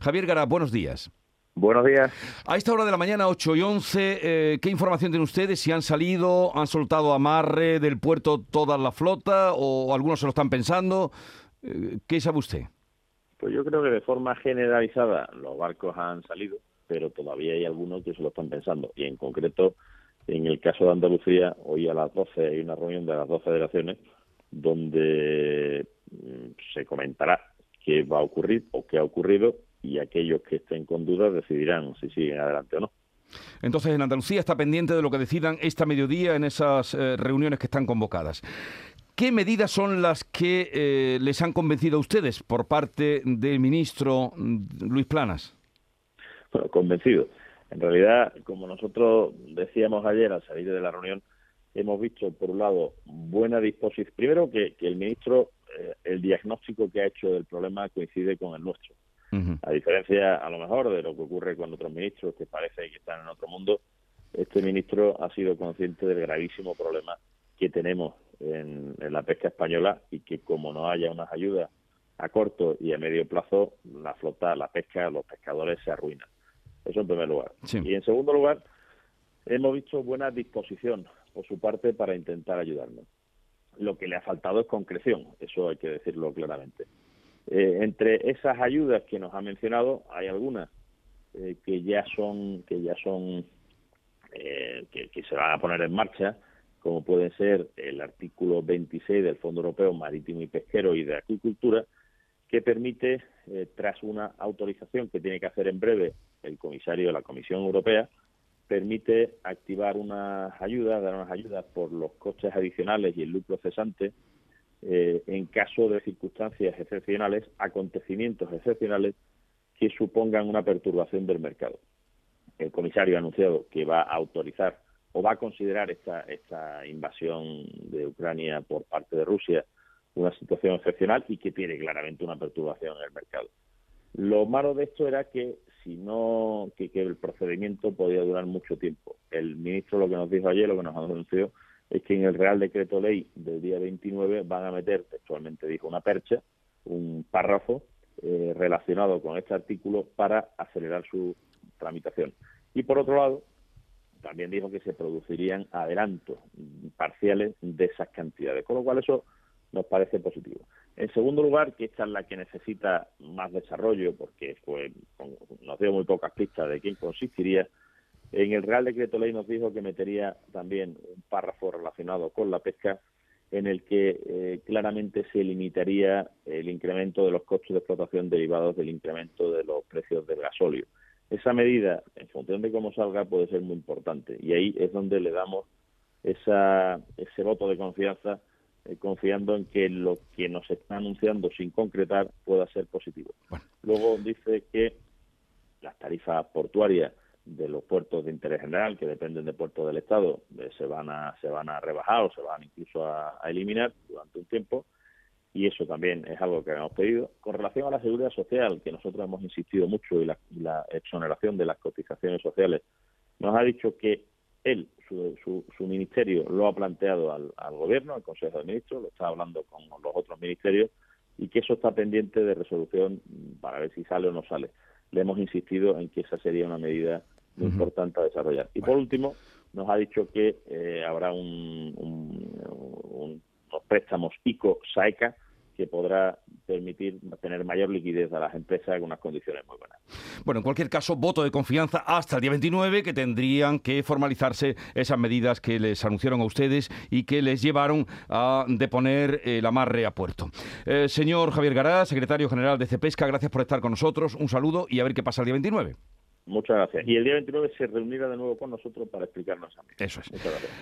Javier Gara, buenos días. Buenos días. A esta hora de la mañana, 8 y 11, eh, ¿qué información tienen ustedes? ¿Si han salido, han soltado amarre del puerto toda la flota o algunos se lo están pensando? Eh, ¿Qué sabe usted? Pues yo creo que de forma generalizada los barcos han salido, pero todavía hay algunos que se lo están pensando. Y en concreto, en el caso de Andalucía, hoy a las 12 hay una reunión de las dos federaciones donde mm, se comentará qué va a ocurrir o qué ha ocurrido y aquellos que estén con dudas decidirán si siguen adelante o no. Entonces, en Andalucía está pendiente de lo que decidan esta mediodía en esas eh, reuniones que están convocadas. ¿Qué medidas son las que eh, les han convencido a ustedes por parte del ministro mm, Luis Planas? Bueno, convencido. En realidad, como nosotros decíamos ayer al salir de la reunión, hemos visto, por un lado, buena disposición. Primero, que, el ministro, eh, el diagnóstico que ha hecho del problema coincide con el nuestro. A diferencia, a lo mejor, de lo que ocurre con otros ministros que parece que están en otro mundo, este ministro ha sido consciente del gravísimo problema que tenemos en, la pesca española y que como no haya unas ayudas a corto y a medio plazo, la flota, la pesca, los pescadores se arruinan. Eso en primer lugar. Y en segundo lugar, hemos visto buena disposición por su parte para intentar ayudarnos. Lo que le ha faltado es concreción, eso hay que decirlo claramente. Eh, entre esas ayudas que nos ha mencionado hay algunas eh, que ya son que ya son eh, que, se van a poner en marcha como puede ser el artículo 26 del Fondo Europeo Marítimo y Pesquero y de Acuicultura que permite tras una autorización que tiene que hacer en breve el comisario de la Comisión Europea permite activar unas ayudas, dar unas ayudas por los costes adicionales y el lucro cesante eh, en caso de circunstancias excepcionales, acontecimientos excepcionales que supongan una perturbación del mercado. El comisario ha anunciado que va a autorizar o va a considerar esta, esta invasión de Ucrania por parte de Rusia una situación excepcional y que tiene claramente una perturbación en el mercado. Lo malo de esto era que si no que, que el procedimiento podía durar mucho tiempo. El ministro lo que nos dijo ayer, lo que nos anunció, es que en el Real Decreto Ley del día 29 van a meter, textualmente dijo, una percha, un párrafo eh, relacionado con este artículo para acelerar su tramitación. Y por otro lado, también dijo que se producirían adelantos parciales de esas cantidades, con lo cual eso nos parece positivo. En segundo lugar, que esta es la que necesita más desarrollo, porque fue, nos dio muy pocas pistas de quién consistiría, en el Real Decreto Ley nos dijo que metería también un párrafo relacionado con la pesca en el que eh, claramente se limitaría el incremento de los costos de explotación derivados del incremento de los precios del gasóleo. Esa medida, en función de cómo salga, puede ser muy importante y ahí es donde le damos esa, ese voto de confianza, eh, confiando en que lo que nos está anunciando sin concretar pueda ser positivo. Luego dice que las tarifas portuarias de los puertos de interés general que dependen de puertos del Estado eh, se van a se van a rebajar o se van incluso a, eliminar durante un tiempo. Y eso también es algo que hemos pedido. Con relación a la seguridad social que nosotros hemos insistido mucho y la, exoneración de las cotizaciones sociales nos ha dicho que él su, su, ministerio lo ha planteado al, al gobierno al Consejo de Ministros lo está hablando con los otros ministerios y que eso está pendiente de resolución para ver si sale o no sale le hemos insistido en que esa sería una medida muy importante a desarrollar. Y por último, nos ha dicho que eh, habrá un, unos préstamos ICO-SAECA que podrá permitir tener mayor liquidez a las empresas con unas condiciones muy buenas. Bueno, en cualquier caso, voto de confianza hasta el día 29, que tendrían que formalizarse esas medidas que les anunciaron a ustedes y que les llevaron a deponer el amarre a puerto. Eh, señor Javier Gará, secretario general de CEPESCA, gracias por estar con nosotros. Un saludo y a ver qué pasa el día 29. Muchas gracias. Y el día 29 se reunirá de nuevo con nosotros para explicarnos a mí. Eso es. Muchas gracias.